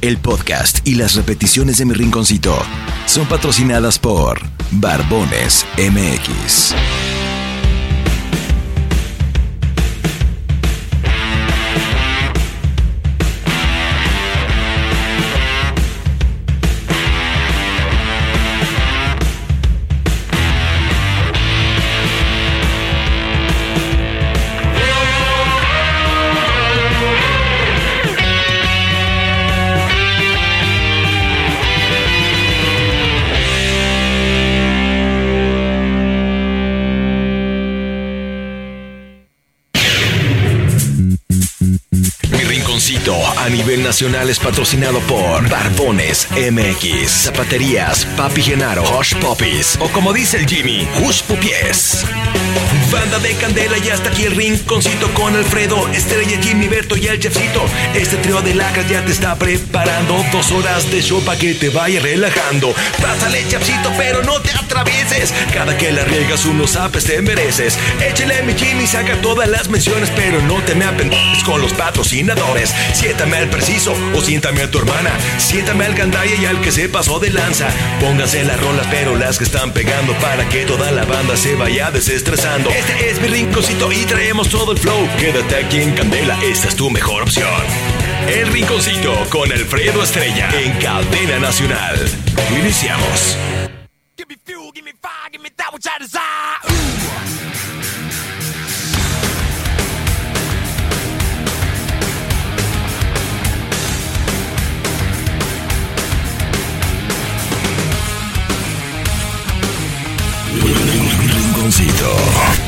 El podcast y las repeticiones de mi rinconcito son patrocinadas por Barbones MX. Nivel nacional es patrocinado por Barbones MX, Zapaterías, Papi Genaro, Hush Puppies o como dice el Jimmy, Hush Pupies. Banda de Candela y hasta aquí el rinconcito con Alfredo, Estrella, Jimmy, Berto y el Chefcito. Este trío de lacras ya te está preparando dos horas de show para que te vaya relajando. Pásale, Chefcito, pero no te atravieses. Cada que la riegas unos apes te mereces. Échale mi Jimmy, saca todas las menciones, pero no te me apendejes con los patrocinadores. Siéntame al preciso o siéntame a tu hermana. Siéntame al gandaya y al que se pasó de lanza. Pónganse las rolas, pero las que están pegando para que toda la banda se vaya desestresando. Es mi rinconcito y traemos todo el flow. Quédate aquí en Candela, esta es tu mejor opción. El rinconcito con Alfredo Estrella en Cadena Nacional. Iniciamos. Give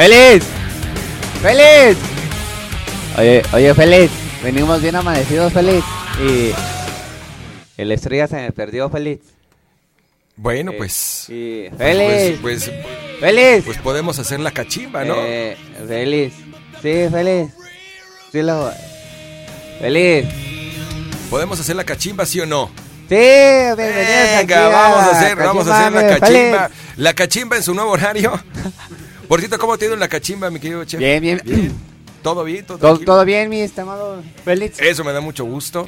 ¡Feliz! ¡Feliz! Oye, oye, Feliz. Venimos bien amanecidos, Feliz. Y el estrella se me perdió, Feliz. Bueno, Eh, pues. y- Pues, ¡Feliz! pues, ¡Feliz! pues podemos hacer la cachimba, ¿no? Eh, feliz. Sí, feliz. Sí, lo. Feliz. Podemos hacer la cachimba, ¿sí o no? Sí, bienvenidos aquí Venga, vamos a hacer, la vamos a hacer la cachimba, cachimba. feliz. La cachimba en su nuevo horario. Por cierto, ¿cómo te ha ido en la cachimba, mi querido chef? Bien, bien. ¿Todo bien? ¿Todo, Todo, todo bien, mi estimado Félix. Eso me da mucho gusto.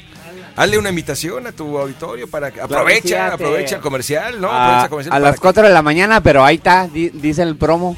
Hazle una invitación a tu auditorio para que que aprovecha, sí, a- aprovecha el comercial, ¿no? A comercial a las que- 4 de la mañana, pero ahí está, di- dice el promo.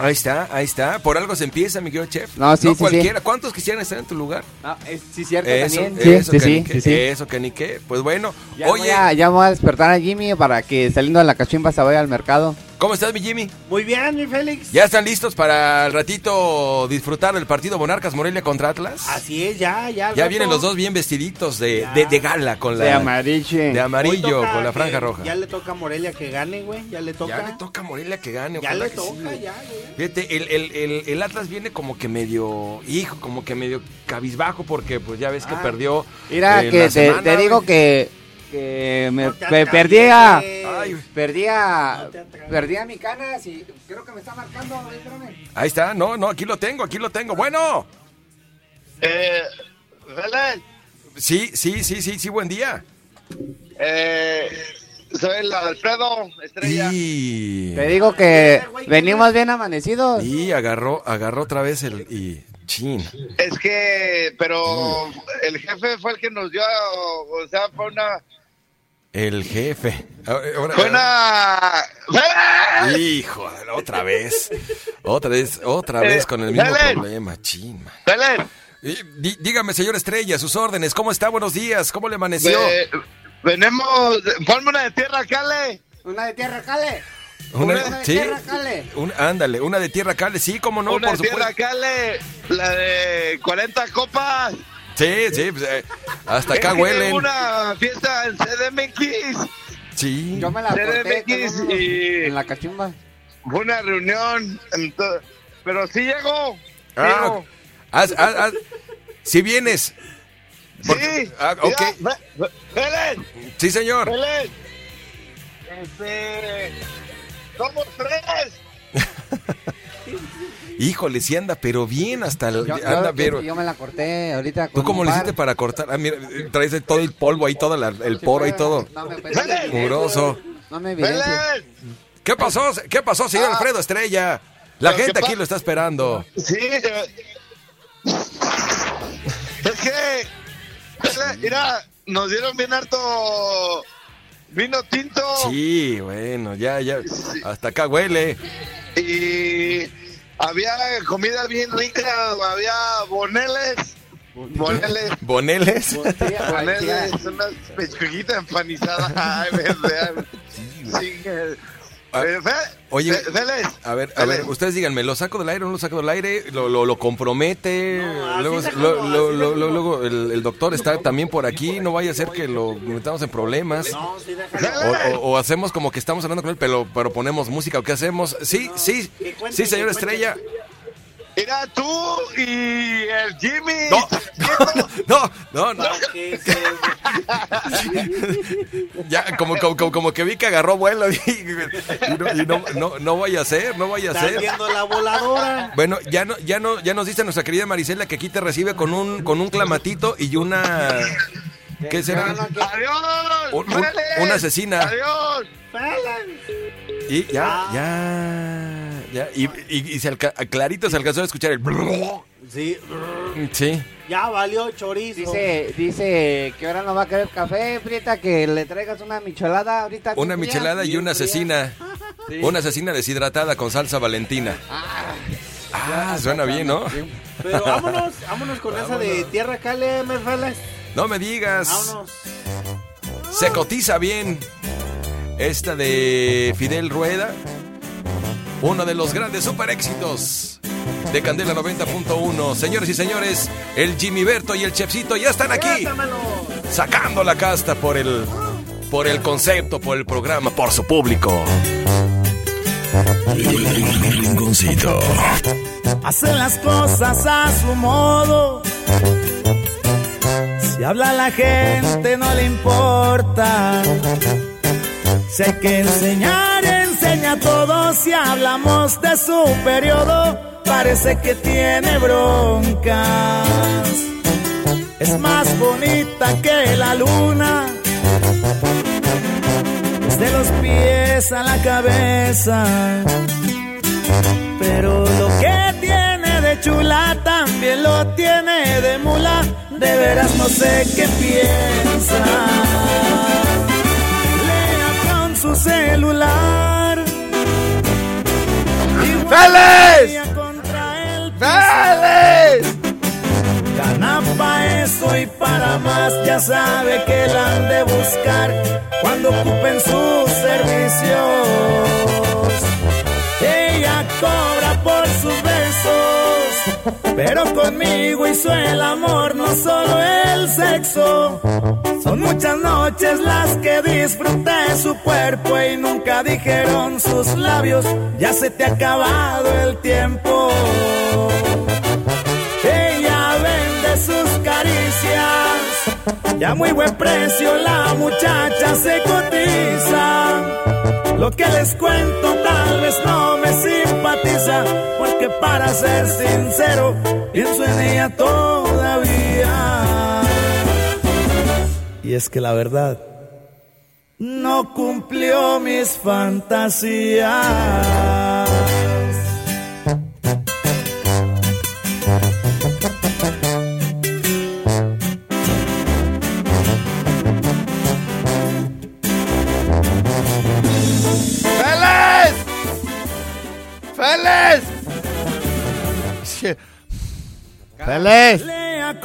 Ahí está, ahí está. Por algo se empieza, mi querido chef. No, sí, sí, sí. cualquiera. ¿Cuántos quisieran estar en tu lugar? No, es, sí, cierto Eso, también. Sí, eso, sí, que sí, sí, sí. Eso, que ni qué. Pues bueno, Ya, voy oye, a, ya voy a despertar a Jimmy para que saliendo de la cachimba se vaya al mercado. ¿Cómo estás, mi Jimmy? Muy bien, mi Félix. ¿Ya están listos para el ratito disfrutar del partido Monarcas Morelia contra Atlas? Así es, ya, ya. Ya rato. vienen los dos bien vestiditos de, de, de gala con la De amarillo. de amarillo toca con la que- franja roja. Ya le toca a Morelia que gane, güey. Ya le toca. Ya le toca a Morelia que gane. Ya le toca, sí. ya, güey. Fíjate, el, el, el, el Atlas viene como que medio, hijo, como que medio cabizbajo porque pues ya ves que Ah. perdió. Mira, eh, que la te, semana, te digo güey. que, que me, No pe- perdía. Ay, perdía, No perdía mi canas y creo que me está marcando. espérame. Ahí está, no, no, aquí lo tengo, aquí lo tengo. Bueno, Eh, sí, sí, sí, sí, sí, buen día. eh, soy el Alfredo Estrella. Y, Te digo que venimos bien amanecidos. y agarró, agarró otra vez el y chin. Es que, pero el jefe fue el que nos dio, o sea, fue una, El jefe. Ahora- ahora- fue una, ¡Félix! Hijo, otra vez. Otra vez, otra vez con el mismo Dale. problema, chin. man. Dí- dígame, señor Estrella, sus órdenes, ¿cómo está? Buenos días, ¿cómo le amaneció? eh, venimos, ponme una de tierra, Cale. Una de tierra, cale. Una, una de sí, tierra, cale. un- ándale, una de tierra cale, sí, cómo no, una por de tierra, supuesto. Cale. La de 40 copas. Sí, sí, pues, eh, hasta acá huelen. Una fiesta en CDMX. Sí. Yo me la corté CDMX y- en la cachimba. Fue una reunión, ento- pero sí llegó. Ah, llegó. haz- haz- haz- si vienes. Porque- sí. ah, ok. Mira, Sí, señor. Félix. Este, somos tres. Híjole, sí anda, pero bien hasta el, Yo, anda, yo- pero. yo me la corté ahorita. ¿Tú cómo le hiciste para cortar? Ah, mira, traes todo el polvo ahí, todo la- el poro y todo. No me. No. ¿Qué pasó? ¿Qué pasó, señor Ah. Alfredo Estrella? La gente aquí lo está esperando. Sí. Es que, mira, nos dieron bien harto vino tinto. Sí, bueno, ya, ya. Hasta acá huele. Y había comida bien rica, había boneles. Boneles. ¿Boneles? Boneles, unas pechuguitas empanizadas. Ay. Sí, eh, Ah, eh, Fe- oye, Fe- Félix, A ver, a ver, ustedes díganme, ¿lo saco del aire o no lo saco del aire? ¿Lo, lo, lo compromete? No, luego, lo- lo- así lo- déjalo. lo- luego el, el doctor está también por aquí, no vaya a ser que lo metamos en problemas. No, sí. O, o- o hacemos como que estamos hablando con él, pero, pero ponemos música o qué hacemos. Sí, sí, sí, señor. Estrella. Mira tú y el Jimmy. No, no, no, no, No, ya como, como, como, como que vi que agarró vuelo y, y no, y no, no, no vaya a ser, no vaya a ser. viendo la voladora. Bueno, ya no, ya no, ya nos dice nuestra querida Marisela que aquí te recibe con un, con un clamatito y una, ¿qué será? Adiós. Un- una asesina. Adiós. Y ya, ya, ya, y, y, y se alca- clarito se alcanzó a escuchar el, Sí, sí. ya valió chorizo. Dice, dice que ahora no va a querer café, Prieta, que le traigas una michelada ahorita. Una michelada y una fría. asesina, una asesina deshidratada con salsa valentina. Ah, suena bien, ¿no? Pero vámonos, vámonos con esa de tierra cale, me Félix. No me digas. Vámonos. Se cotiza bien esta de Fidel Rueda, uno de los grandes super éxitos de Candela 90.1. Señores y señores, el Jimmy Berto y el Chefcito ya están aquí, sacando la casta por el, por el concepto, por el programa, por su público. Rinconcito. Hace las cosas a su modo. Si habla la gente no le importa. Si hay que enseñar, enseña todo. Si hablamos de su periodo, parece que tiene broncas. Es más bonita que la luna. Desde los pies a la cabeza. Pero lo que tiene de chula también lo tiene de mula. De veras no sé qué piensa. Lea con su celular. ¡Félix! Contra el ¡Félix! Gana pa' eso y para más, ya sabe que la han de buscar cuando ocupen sus servicios. Ella cobra por sus besos, pero conmigo hizo el amor, no solo sexo. Son muchas noches las que disfruté su cuerpo y nunca dijeron sus labios, ya se te ha acabado el tiempo. Ella vende sus caricias, ya muy buen precio la muchacha se cotiza. Lo que les cuento tal vez no me simpatiza, porque para ser sincero, pienso en ella todavía. Y es que la verdad no cumplió mis fantasías. ¡Félix! ¡Félix! Lea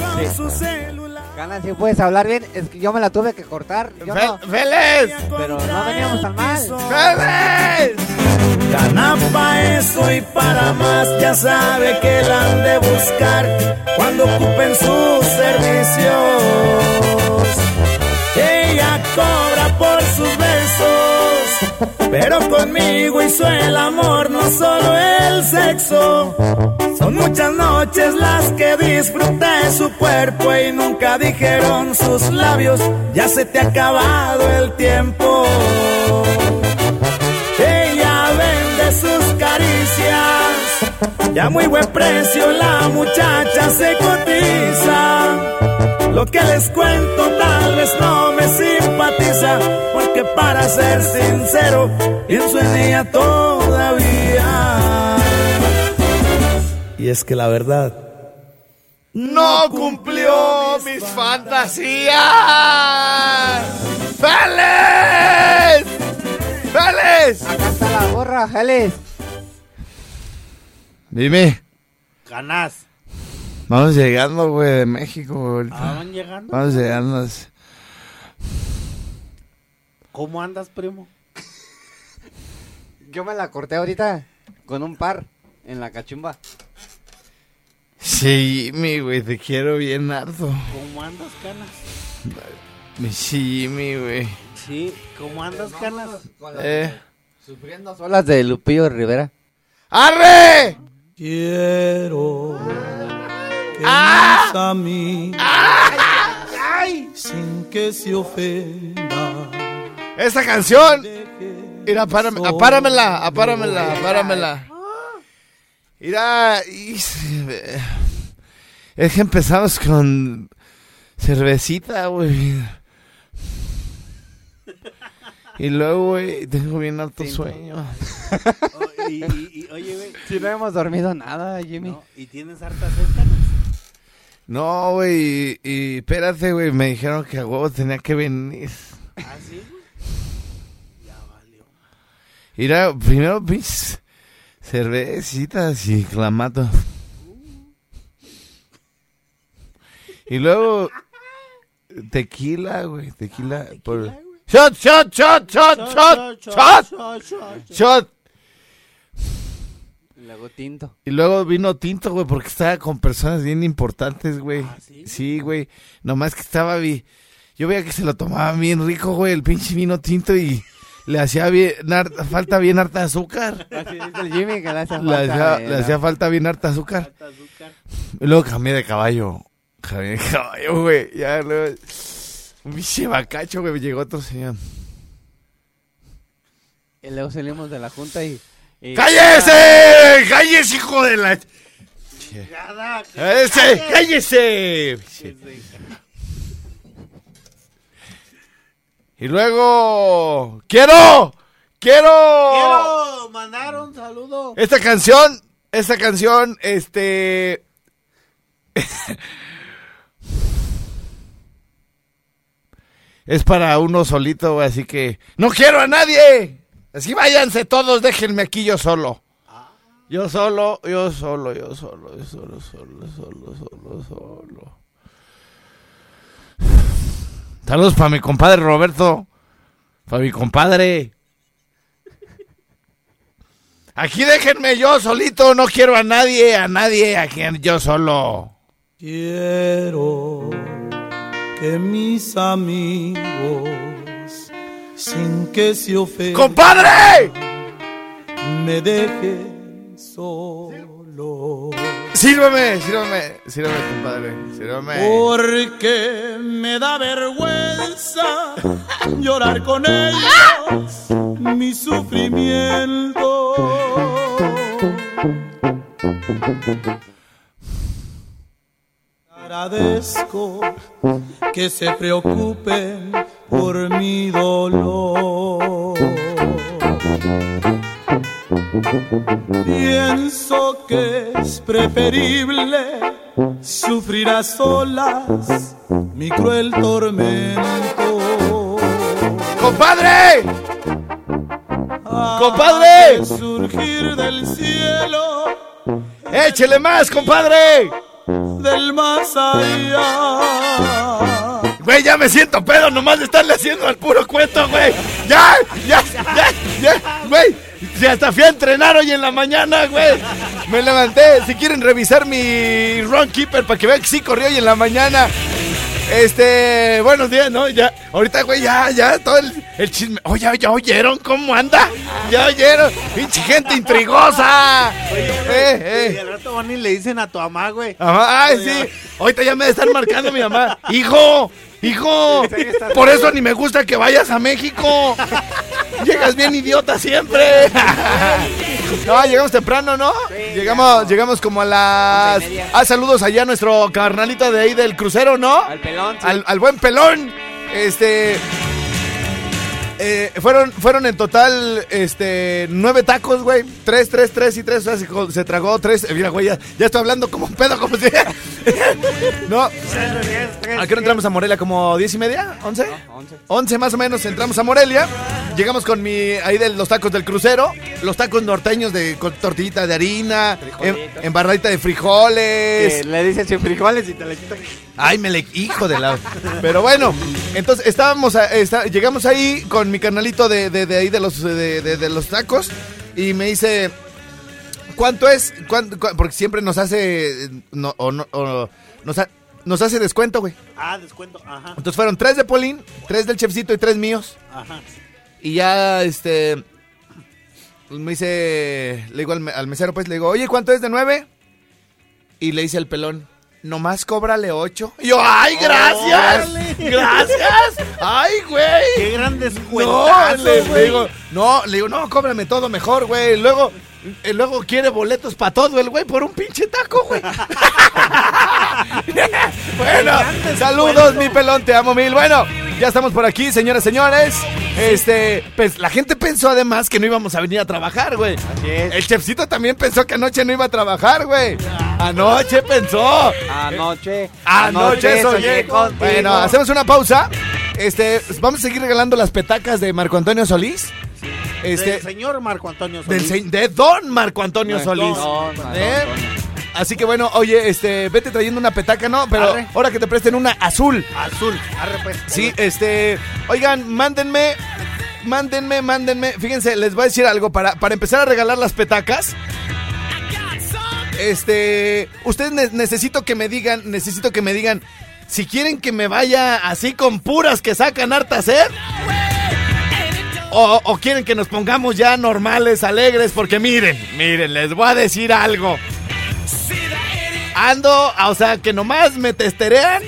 con su celular. Gana, si puedes hablar bien. Es que yo me la tuve que cortar. Yo no. ¡Félix! Pero no veníamos tan mal. ¡Félix! Gana pa' eso y para más, ya sabe que la han de buscar cuando ocupen sus servicios. Ella cobra por sus besos, pero conmigo hizo el amor, no solo el sexo. Son muchas noches las que disfruté su cuerpo y nunca dijeron sus labios, ya se te ha acabado el tiempo. Ella vende sus caricias, ya muy buen precio la muchacha se cotiza. Lo que les cuento tal vez no me simpatiza, porque para ser sincero, pienso en ella todavía. Y es que la verdad, ¡No cumplió mis fantasías! ¡Félix! ¡Félix! Acá está la gorra, Félix. Dime, Ganás. Vamos llegando, güey, de México, güey. ahorita. ¿Ah, van llegando? Vamos llegando. ¿Cómo andas, primo? Yo me la corté ahorita con un par en la cachumba. Sí, mi güey, te quiero bien harto. ¿Cómo andas, canas? Mi Jimmy, güey. Sí, ¿cómo andas, canas? Eh. Sufriendo solas de Lupillo Rivera. ¡Arre! quiero que ¡Ah! a mí sin que se ofenda. Esta canción. Mira, párame, apáramela, apáramela, apáramela. Mira, y- es que empezamos con cervecita, güey. Y luego, güey, tengo bien alto sueño. Oh, y, y- y- oye, güey. Si no hemos dormido nada, Jimmy. ¿no? ¿Y tienes harta sed? No, güey, y, y espérate, güey, me dijeron que a huevo tenía que venir. ¿Ah, sí? güey? Ya valió. Mira, primero, mis cervecitas y clamato. Y luego, tequila, güey, tequila. por... ¡Shot, shot, shot, shot, shot, shot! shot, shot. ¡Shot! Y luego tinto. Y luego vino tinto, güey, porque estaba con personas bien importantes, güey. ¿Ah, sí? Sí, güey. Nomás que estaba vi... Yo veía que se lo tomaban bien rico, güey, el pinche vino tinto y le hacía bien, falta bien harta azúcar. Así dice el Jimmy que le hace Le falta. hacía, eh, le hacía falta bien harta azúcar. Y luego cambié de caballo. Cambié de caballo, güey. Ya, luego, un biche bacacho, güey. Llegó otro señor. Y luego salimos de la junta y. y- ¡Cállese! ¡Cállese, hijo de la... ¡Cállese! ¡Cállese! Y luego... ¡Quiero! ¡Quiero! Quiero mandar un saludo. Esta canción, esta canción, este... es para uno solito, así que... ¡No quiero a nadie! Así váyanse todos, déjenme aquí yo solo. Yo solo, yo solo, yo solo, yo solo, solo, solo, solo, solo. Saludos para mi compadre Roberto. Para mi compadre. Aquí déjenme yo solito, no quiero a nadie, a nadie, aquí yo solo. Quiero que mis amigos, sin que se ofendan, ¡Compadre! me dejen solo. Sírvame, sírvame, sírvame, compadre, sírvame. Porque me da vergüenza llorar con ellos mi sufrimiento. Agradezco que se preocupen por mi dolor. Pienso que es preferible sufrir a solas mi cruel tormento. ¡Compadre! ¡Compadre! surgir del cielo, ¡Échele más, compadre! Del más allá. Güey, ya me siento pedo nomás de estarle haciendo al puro cuento, güey. Ya, ya, ya, ya, güey. Si hasta fui a entrenar hoy en la mañana, güey. Me levanté. Si quieren revisar mi run keeper para que vean que sí corrió hoy en la mañana. Este, buenos días, ¿no? Ya, ahorita, güey, ya, ya, todo el, el chisme. Ya, ya oyeron cómo anda. Ya oyeron. Pinche gente intrigosa. Eh, Y eh. al rato van y le dicen a tu mamá, güey. Ajá, ay, sí. Ahorita ya me estar marcando mi mamá. Hijo, hijo. Por eso ni me gusta que vayas a México. Llegas bien idiota siempre. No, llegamos temprano, ¿no? llegamos, llegamos como a las. Ah, saludos allá a nuestro carnalito de ahí del crucero, ¿no? Al pelón. sí. Al, al buen pelón. Este. Eh, fueron, fueron en total este, nueve tacos, güey. Tres, tres, tres y tres. O sea, se, tragó tres. Eh, Mira, güey, ya, ya estoy hablando como un pedo, como si. no. ¿A qué hora entramos a Morelia? ¿Como diez y media? ¿Once? Once. Once más o menos entramos a Morelia. Llegamos con mi. Ahí de los tacos del crucero. Los tacos norteños de con tortillita de harina. Em, Frijolitos. embarradita de frijoles. Que le dicen sin frijoles y te le quitan. Ay, me le. Hijo de la. Pero bueno, entonces estábamos. a- está- llegamos ahí con mi carnalito de, de, de ahí de los, de, los tacos. Y me dice. ¿Cuánto es? ¿Cuánto- cu- porque siempre nos hace. No, o no- o nos, ha- nos hace descuento, güey. Ah, descuento. Ajá, Entonces fueron tres de Polín, tres del chefcito y tres míos. ajá. Y ya, este. pues me dice. Le digo al, me- al mesero, pues le digo, oye, ¿cuánto es de nueve? Y le dice el pelón, nomás cóbrale ocho. Y yo, ¡ay, gracias! ¡Gracias! ¡Ay, güey! Qué gran No, descuentazo, le, digo, no, le digo, no, cóbrame todo mejor, güey. Luego, eh, luego quiere boletos para todo el güey por un pinche taco, güey. bueno, saludos, mi pelón, te amo mil. Bueno, ya estamos por aquí, señoras, señores. Este, pues la gente pensó además que no íbamos a venir a trabajar, güey. Así es. El chefcito también pensó que anoche no iba a trabajar, güey. Anoche pensó. Anoche. Anoche soñé contigo. Bueno, hacemos una pausa. Este, vamos a seguir regalando las petacas de Marco Antonio Solís. Este, Del señor Marco Antonio del Solís. se- de Don Marco Antonio Solís. no, no, ¿Eh? Así que bueno, oye, este, vete trayendo una petaca, ¿no? Pero Arre. ahora que te presten una azul. Azul. Arre, pues. Sí, este, oigan, mándenme, mándenme, mándenme. Fíjense, les voy a decir algo para, para empezar a regalar las petacas. Este, ustedes ne- necesito que me digan, necesito que me digan si quieren que me vaya así con puras que sacan harta sed O, o quieren que nos pongamos ya normales, alegres, porque miren, miren, les voy a decir algo. Ando, o sea, que nomás me testerean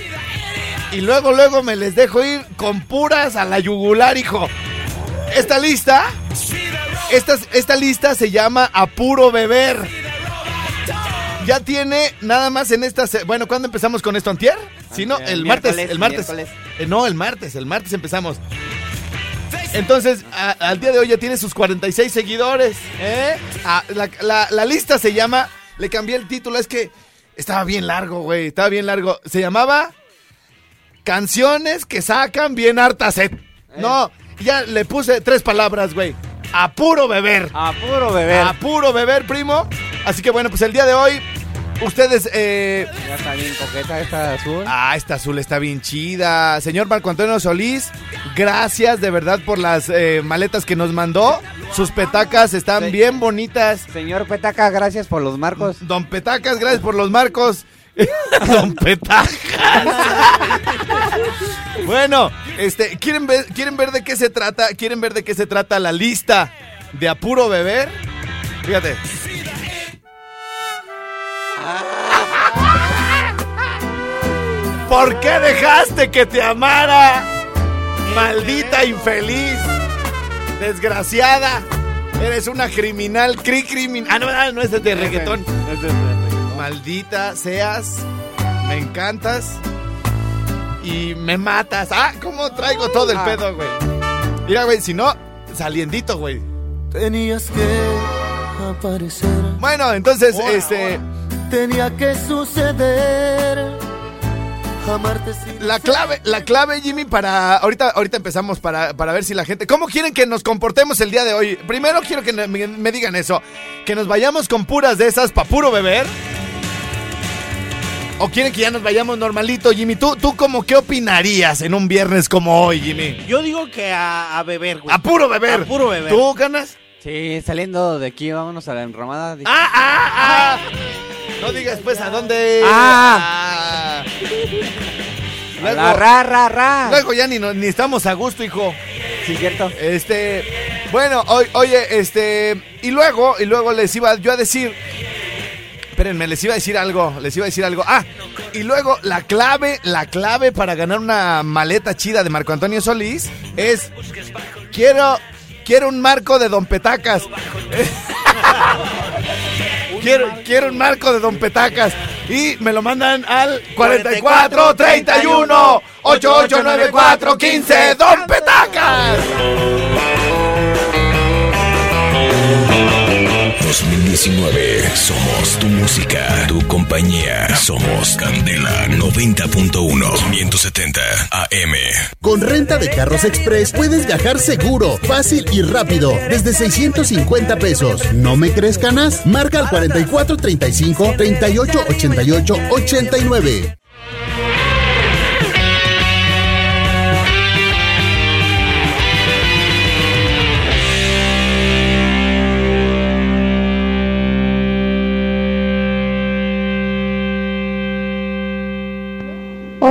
y luego, luego me les dejo ir con puras a la yugular, hijo. Esta lista, esta, esta lista se llama Apuro Beber. Ya tiene nada más en esta. Bueno, ¿cuándo empezamos con esto? ¿Antier? Sí, no, el martes. El martes. Eh, no, el martes. El martes empezamos. Entonces, a- al día de hoy ya tiene sus 46 seguidores. ¿eh? La, la- la lista se llama. Le cambié el título, es que estaba bien largo, güey. Estaba bien largo. Se llamaba Canciones que sacan bien harta sed. No, ya le puse tres palabras, güey. A puro beber. A puro beber. A puro beber, primo. Así que bueno, pues el día de hoy, ustedes. Eh... Ya está bien coqueta esta azul. Ah, esta azul está bien chida. Señor Marco Antonio Solís, gracias de verdad por las eh, maletas que nos mandó. Sus petacas están bien bonitas. Señor Petaca, gracias por los marcos. Don Petacas, gracias por los marcos. Don Petacas. bueno, este, ¿quieren ver, ¿quieren ver de qué se trata? ¿Quieren ver de qué se trata la lista de apuro beber? Fíjate. ¿Por qué dejaste que te amara? Maldita infeliz. Desgraciada. Eres una criminal, cri criminal. Ah, no, no, no es de reggaetón. Maldita seas. Me encantas. Y me matas. Ah, ¿cómo traigo todo el Ah. pedo, güey? Mira, güey, si no, saliendito, güey. Tenías que aparecer. Bueno, entonces, este. Tenía que suceder. La clave, la clave, Jimmy, para. Ahorita, ahorita empezamos para, para ver si la gente. ¿Cómo quieren que nos comportemos el día de hoy? Primero quiero que me, me digan eso. Que nos vayamos con puras de esas para puro beber. ¿O quieren que ya nos vayamos normalito, Jimmy? ¿Tú, tú como qué opinarías en un viernes como hoy, Jimmy? Yo digo que a, a beber, güey. A puro beber. A puro beber. ¿Tú, ganas? Sí, saliendo de aquí, vámonos a la enramada. ¡Ah, ah, ah! No digas pues a dónde. Ah. Ah. Luego, la ra, ra, ra. luego ya ni, ni estamos a gusto, hijo. Sí, cierto. Este, bueno, oye, este, y luego, y luego les iba yo a decir, espérenme, les iba a decir algo, les iba a decir algo. Ah, y luego la clave, la clave para ganar una maleta chida de Marco Antonio Solís es, quiero, quiero un marco de Don Petacas. Quiero, un marco de Don Petacas. Y me lo mandan al 44 31 8894 15 Don Petacas. 2019. Somos tu música, tu compañía. Somos Candela 90.1 570 AM. Con renta de carros express puedes viajar seguro, fácil y rápido, desde 650 pesos. ¿No me crees, canas? Marca al 44 35 38 88 89.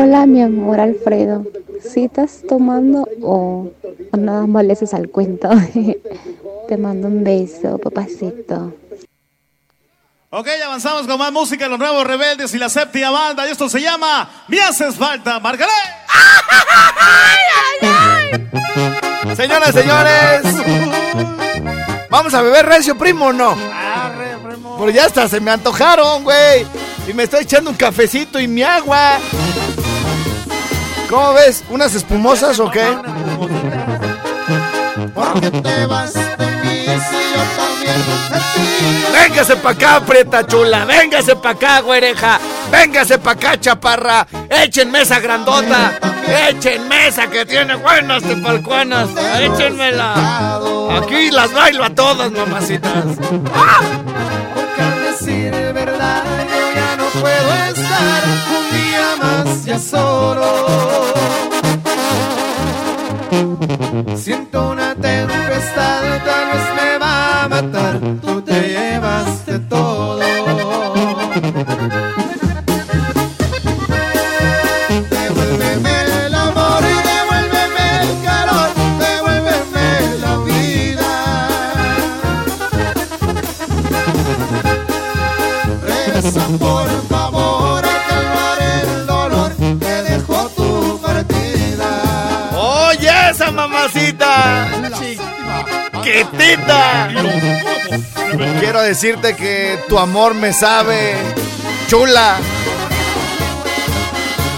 Hola, mi amor Alfredo. ¿Sí estás tomando o, o nada más le haces al cuento? Te mando un beso, papacito. Ok, avanzamos con más música, los nuevos rebeldes y la séptima banda. Y esto se llama Me haces falta, Margaré. Señoras, señores. Vamos a beber recio, primo, ¿o no? Pero ya hasta se me antojaron, güey. Y me estoy echando un cafecito y mi agua. ¿Cómo ves? ¿Unas espumosas o qué? te vas de mí si yo también de ti? Véngase pa' acá, prieta chula. Véngase pa' acá, güereja. Véngase pa' acá, chaparra. Echen mesa grandota. Echen mesa que tiene buenas tepalcuanas. Échenmela. Aquí las bailo a todas, mamacitas. Porque al decir verdad yo ya no puedo estar ya solo siento una tempestad que no es me va a matar. Tú te llevaste todo. Devuélveme el amor y devuélveme el calor. Devuélveme la vida. Reza por Quiero decirte que tu amor me sabe chula.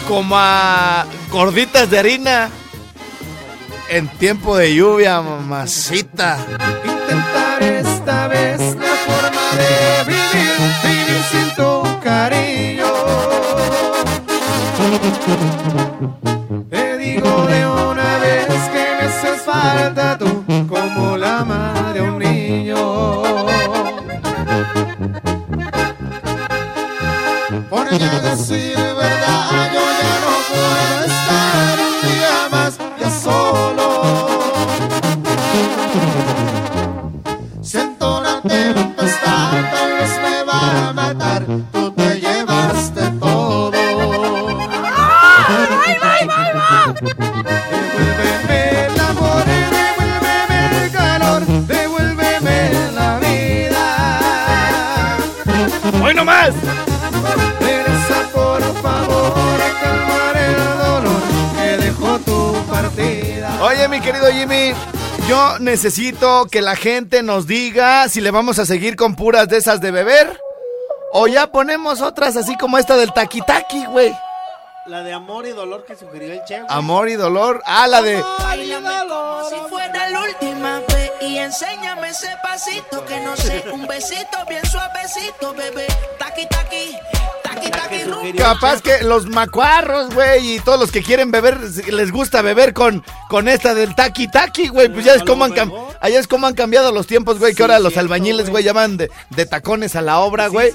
Como a gorditas de harina. En tiempo de lluvia, mamacita. Mi querido Jimmy, yo necesito que la gente nos diga si le vamos a seguir con puras de esas de beber o ya ponemos otras así como esta del taqui taqui, güey. La de amor y dolor que sugirió el Che. güey. Amor y dolor. Ah, la de Báilame como si fuera la última vez y enséñame ese pasito que no sé, un besito bien suavecito, bebé. Taqui taqui. Capaz que los macuarros, güey, y todos los que quieren beber, les gusta beber con, con esta del taqui taqui, güey. Pues ya es como han, cam- allá es como han cambiado los tiempos, güey, que ahora los albañiles, güey, llaman de, de tacones a la obra, güey.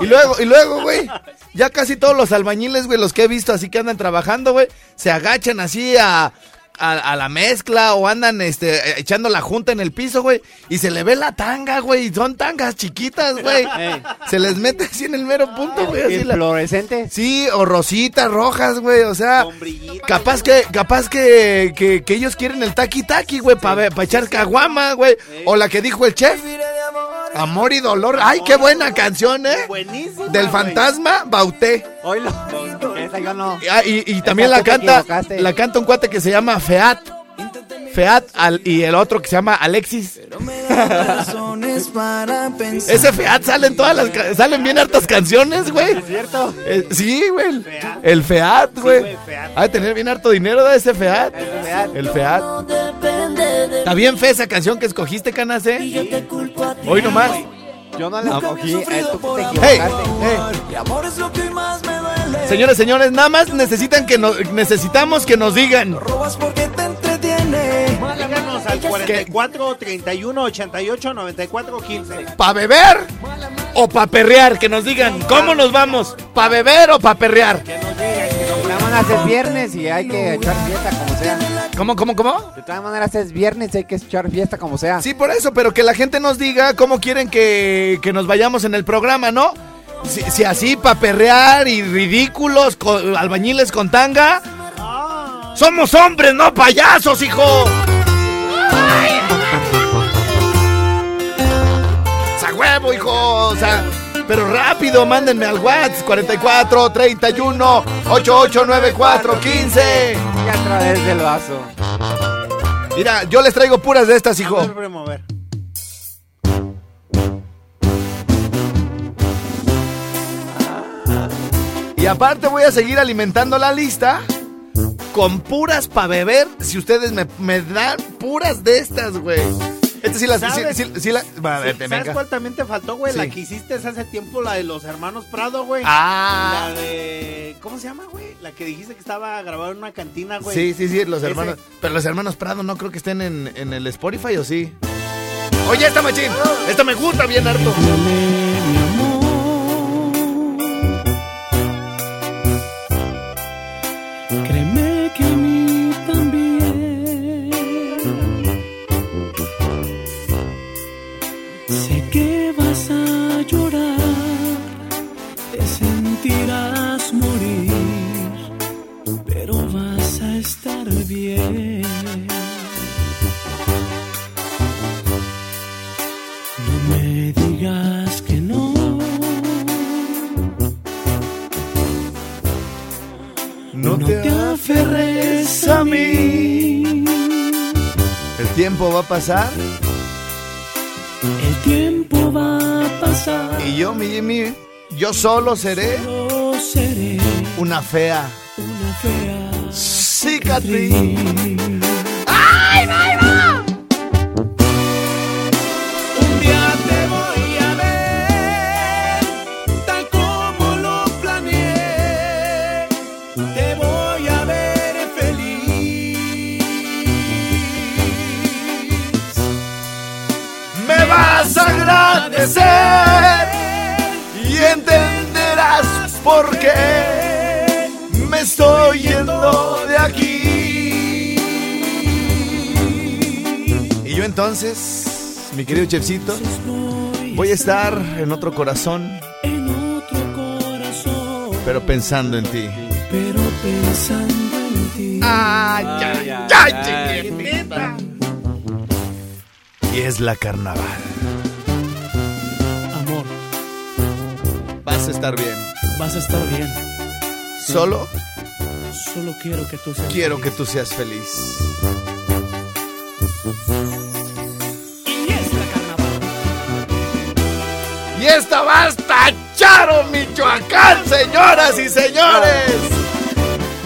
y luego, y luego, güey, ya casi todos los albañiles, güey, los que he visto así que andan trabajando, güey, se agachan así a... A, a la mezcla o andan este, echando la junta en el piso, güey. Y se le ve la tanga, güey. Son tangas chiquitas, güey. Ey. Se les mete así en el mero punto, güey. así ¿Y la- fluorescente? Sí, o rositas rojas, güey. O sea, capaz que, capaz que, que, que ellos quieren el taqui taqui, güey, para echar caguama, güey. O la que dijo el chef. Amor y dolor. Ay, qué buena canción, ¿eh? Buenísima. Del fantasma Bauté. Oílo. Esa yo no. Ah, Y, y también la canta, la canta un cuate que se llama Feat. Feat al- y el otro que se llama Alexis. Razones para pensar. Ese Feat salen todas las salen bien hartas canciones, güey. ¿Es cierto? Eh, sí, güey. el- El Feat, güey. Ha de tener bien harto dinero de ese Feat. El Feat. Está bien fe esa canción que escogiste, Canase. Hoy nomás. Yo no la cogí. Eh, tú te Hey, equivocaste. hey. Y Señores, señores, nada más necesitan que nos, necesitamos que nos digan. Robas porque te entretiene. Díganos al 44 31 88 94 15. ¿Pa beber o pa perrear? Que nos digan, ¿cómo nos vamos? ¿Pa beber o pa perrear? De todas maneras es viernes y hay que echar fiesta como sea. ¿Cómo, cómo, cómo? De todas maneras es viernes y hay que echar fiesta como sea. Sí, por eso, pero que la gente nos diga cómo quieren que, que nos vayamos en el programa, ¿no? Si, si así, pa' perrear y ridículos, co- albañiles con tanga. Somos hombres, no payasos, hijo. ¡Sa huevo, hijo! O sea, pero rápido, mándenme al WhatsApp 44 31 8894 15. Y a través del vaso. Mira, yo les traigo puras de estas, hijo. A ver. Y aparte voy a seguir alimentando la lista con puras para beber. Si ustedes me, me dan puras de estas, güey. Este sí las... Sí, ¿Sabes? sí- sí la- va, vete, ¿Sabes venga. cuál también te faltó, güey? La Sí. que hiciste hace tiempo, la de los hermanos Prado, güey. Ah. La de. ¿Cómo se llama, güey? La que dijiste que estaba grabada en una cantina, güey. Sí, sí, sí, los Ese- hermanos. Pero los hermanos Prado no creo que estén en, en el Spotify o sí. Oye, esta machín. Esta me gusta bien harto. Pasar El tiempo va a pasar. y yo, mi Jimmy, yo solo seré Yo seré una fea una fea cicatriz. Entonces, mi querido chefcito, voy a estar en otro corazón, En otro corazón, pero pensando en ti. pero pensando en ti. Ay, ay, ay, chiquitita. Y es la carnaval. Amor, Vas a estar bien. vas a estar bien. Solo Solo quiero que tú seas quiero que tú seas feliz. Y esta va Charo, Michoacán, señoras y señores.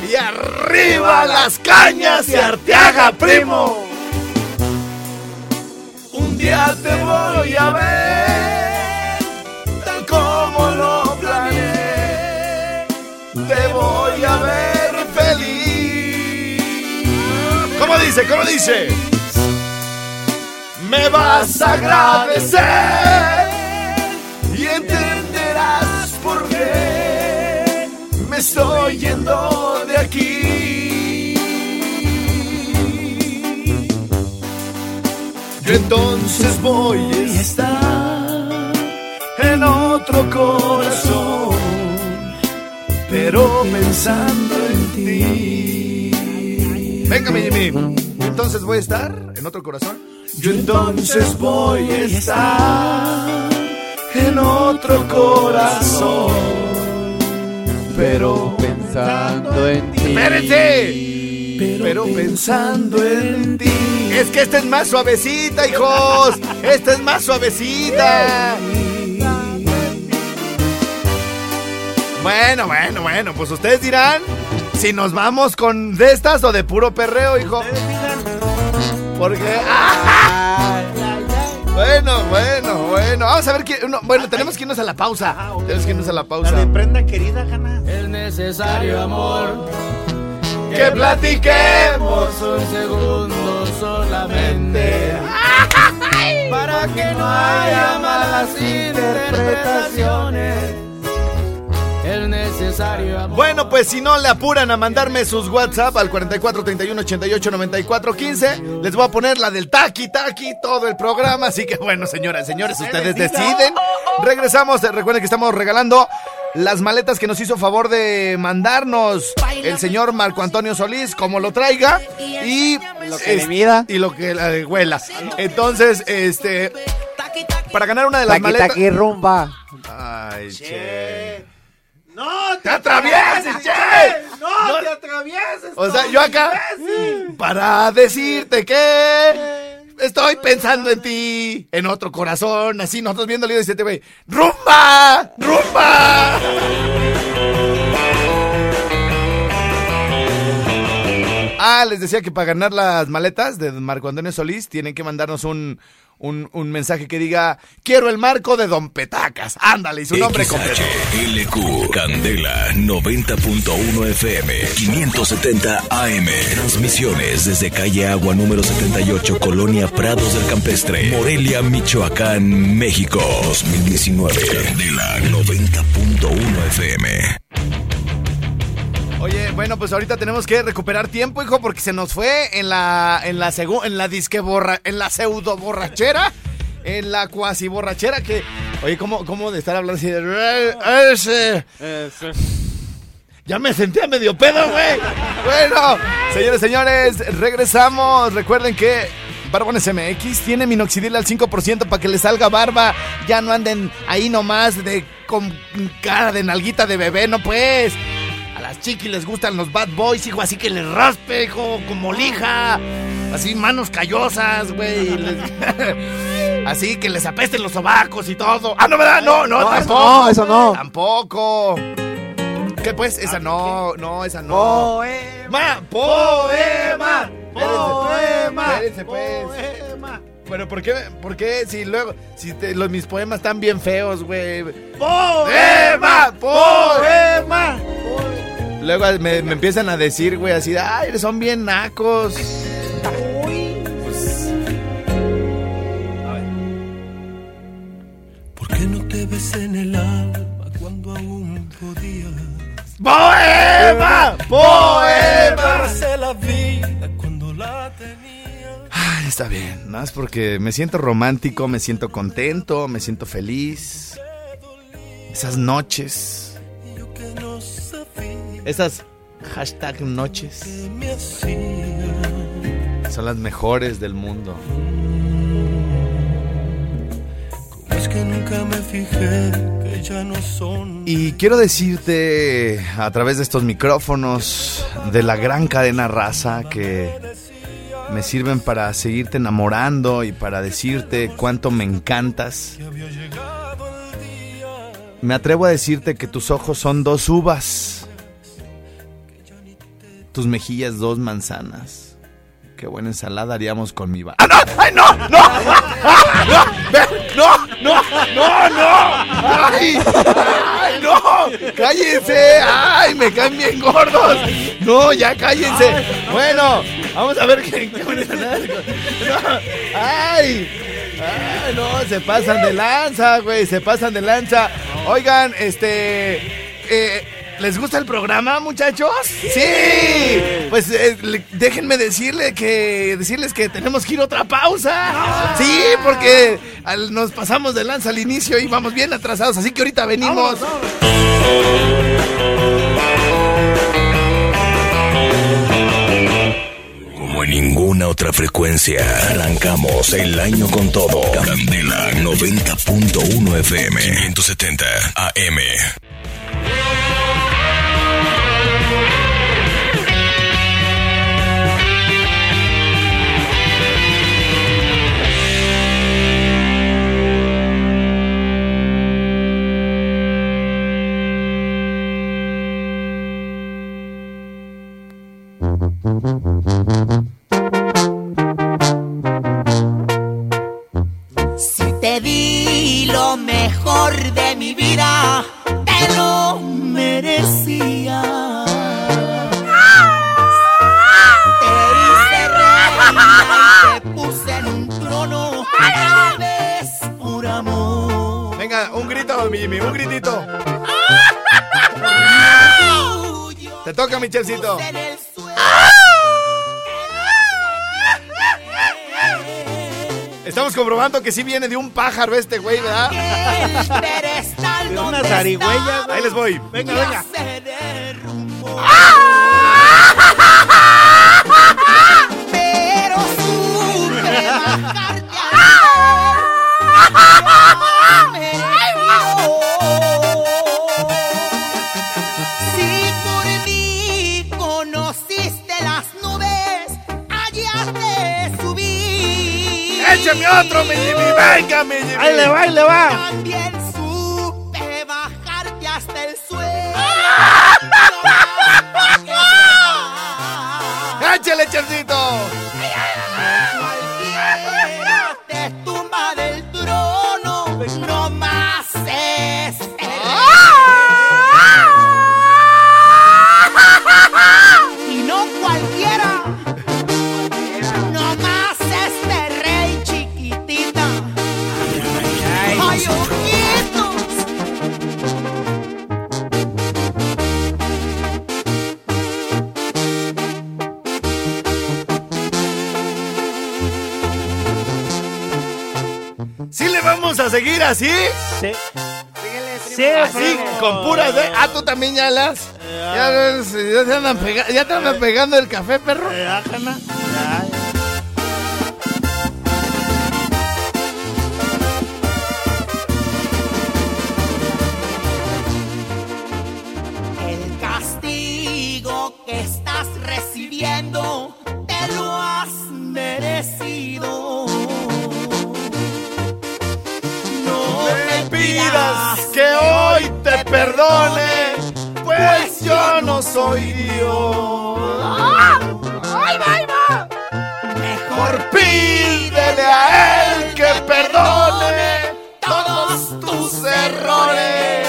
Y arriba las cañas y Arteaga, primo. Un día te voy a ver, tal como lo planeé. Te voy a ver feliz. ¿Cómo dice? ¿Cómo dice? Me vas a agradecer estoy yendo de aquí. Yo entonces voy a estar en otro corazón, pero pensando en ti. Venga, mi Jimmy. Entonces voy a estar en otro corazón. Yo entonces voy a estar en otro corazón, pero Pensando en ti. ¡Espérense! Pero, pensando en ti. Es que esta es más suavecita, hijos. Esta es más suavecita. Bueno, bueno, bueno, pues ustedes dirán si nos vamos con de estas o de puro perreo, hijo. Porque. Bueno, bueno, bueno. Vamos a ver quién. no, bueno, tenemos que irnos a la pausa. Tenemos que irnos a la pausa. La de prenda querida, gana. Es necesario amor. Que platiquemos un segundo solamente. Para que no haya malas interpretaciones. Bueno, pues si no le apuran a mandarme sus WhatsApp al 44 31 88 94 15, les voy a poner la del taqui taqui todo el programa. Así que bueno, señoras y señores, ustedes deciden. Regresamos. eh, Recuerden que estamos regalando las maletas que nos hizo favor de mandarnos el señor Marco Antonio Solís, como lo traiga. Y Lo que le es- mida. Y lo que la huela. Entonces, este. Para ganar una de las Taqui, maletas. taqui, rumba. Ay, che. ¡No ¡Te atravieses, che! ¡No, No. te atravieses! O sea, yo acá imbécil! para decirte que estoy pensando en ti, en otro corazón, así nosotros viendo el video y güey, ¡rumba! ¡rumba! Ah, les decía que para ganar las maletas de Marco Antonio Solís tienen que mandarnos un, un, un mensaje que diga, quiero el marco de Don Petacas. Ándale, y su nombre completo. XHLQ Candela 90.1 FM 570 AM Transmisiones desde calle Agua número 78 Colonia Prados del Campestre Morelia, Michoacán, México 2019 Candela 90.1 FM Oye, bueno, pues ahorita tenemos que recuperar tiempo, hijo, porque se nos fue en la en la en la disque borra, en la pseudo borrachera, en la cuasi borrachera que Oye, ¿cómo, cómo de estar hablando así de "Eh, ese"? Ya me sentía medio pedo, güey. Bueno, señores, señores, regresamos. Recuerden que Barbones MX tiene minoxidil al 5% para que le salga barba. Ya no anden ahí nomás de con cara de nalguita de bebé, no pues. Las chiquis les gustan los bad boys, hijo, así que les raspe, hijo, como lija. Así manos callosas, güey. les- Así que les apesten los sobacos y todo. Ah, no, ¿verdad? No, no, No, eso tampoco. no, eso no. Tampoco. ¿Qué pues? Esa no, no, esa no. Poema. Poema. Poema. Espérense, pues. Poema. Pero ¿por qué, por qué si luego, si te- los, mis poemas están bien feos, güey? Poema. Poema. Luego me, me empiezan a decir, güey, así, de, ay, son bien nacos. Pues, ¿Por qué no te ves en el alma cuando aún podías? ¡Poema! ¡Poema! La vida cuando la tenía. Ay, está bien, nada más porque me siento romántico, me siento contento, me siento feliz. Esas noches, esas hashtag noches, son las mejores del mundo. Es que nunca me fijé que ya no son. Y quiero decirte a través de estos micrófonos de la gran cadena raza que me sirven para seguirte enamorando y para decirte cuánto me encantas. Me atrevo a decirte que tus ojos son dos uvas, tus mejillas dos manzanas. Qué buena ensalada haríamos con mi va. ¡Ah, no! ¡Ay, no! ¡No! ¡Ah, no! ¡No! ¡No! ¡No! ¡No! ¡Ay! ¡Ay, no! ¡Cállense! ¡Ay, me caen bien gordos! ¡No, ya cállense! Bueno, vamos a ver qué, qué buena ensalada. ¡Ay! ¡Ay, no! Se pasan de lanza, güey, se pasan de lanza. Oigan, este... eh, ¿Les gusta el programa, muchachos? Sí. Pues eh, le- déjenme decirle que decirles que tenemos que ir a otra pausa. Sí, porque al- nos pasamos de lanza al inicio y vamos bien atrasados, así que ahorita venimos. Como en ninguna otra frecuencia, arrancamos el año con todo. Candela 90.1 FM, 570 AM. Michelcito. Estamos comprobando que sí viene de un pájaro este güey, ¿verdad? De una zarigüeya, güey. Ahí les voy. Venga, venga. ¡Échame otro, mi Jimmy! ¡Venga, mi Jimmy! Ahí le va, ahí le va. También supe bajarte hasta el suelo. ¡Échale, Chelcito! Seguir así? Sí. Sí, así, con puras de... Ah, tú también ya las... Ya, ya te andan, pega- ya te andan pegando el café, perro. El castigo que estás recibiendo te lo has merecido. Pues yo no soy Dios. ¡Ay, va! Mejor pídele a él que perdone todos tus errores.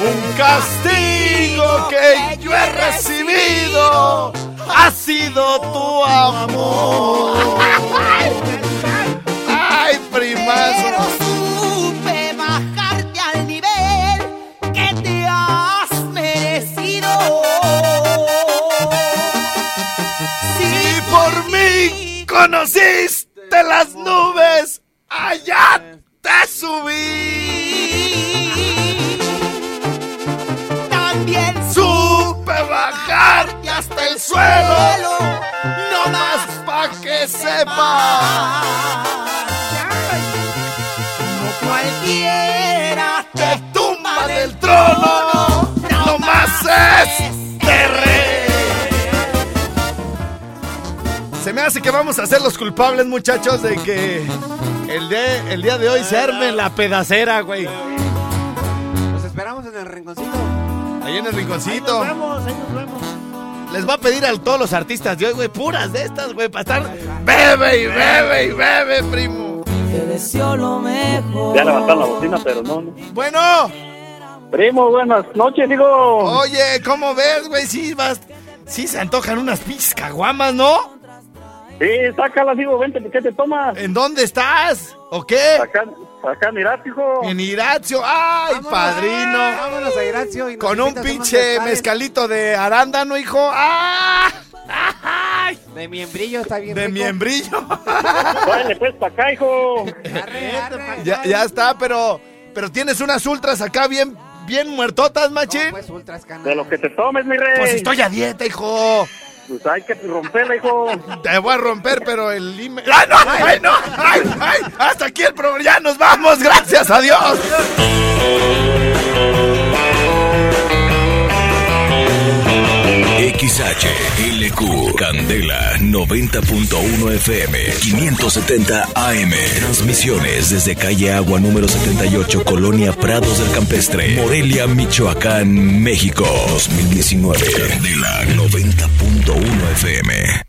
Un castigo que yo he recibido ha sido tu amor. Ay, primazo. Conociste las nubes, allá te subí. También supe bajarte hasta el suelo, no más pa' que sepa. No cualquiera te tumba del trono, no más es hace que vamos a ser los culpables, muchachos, de que el día, el día de hoy se arme la pedacera, güey. Los esperamos en el rinconcito. Ahí en el Ahí rinconcito. nos vemos, ahí nos vemos. Les va a pedir a todos los artistas de hoy, güey, puras de estas, güey, para estar bebe y bebe y bebe, primo. Te deseo lo mejor. Ya levantaron la bocina, pero no. no. Bueno. Primo, buenas noches, digo. Oye, ¿cómo ves, güey? Sí, vas. Sí se antojan unas pinches caguamas, ¿no? Sí, sácalas, digo, vente, ¿qué te tomas? ¿En dónde estás? ¿O qué? Acá, acá en Irat, hijo. En Iratio. ¡Ay, padrino! Vámonos a Iratio y Con un pinche mezcalito de arándano, hijo. ¡Ah! De miembrillo está bien De rico. miembrillo. Dale, pues, para acá, hijo. ya, ya está, pero, pero tienes unas ultras acá bien, bien muertotas, machín. Pues ultras. De lo que te tomes, mi rey. Pues estoy a dieta, hijo. Pues hay que romperla, hijo. Te voy a romper, pero el email. ¡Ay, no! ¡Ay, no! ¡Ay, ay! Hasta aquí el programa. Ya nos vamos. Gracias a Dios. XHLQ Candela 90.1 FM 570 AM Transmisiones desde calle Agua número 78 Colonia Prados del Campestre Morelia, Michoacán, México 2019 Candela 90.1 FM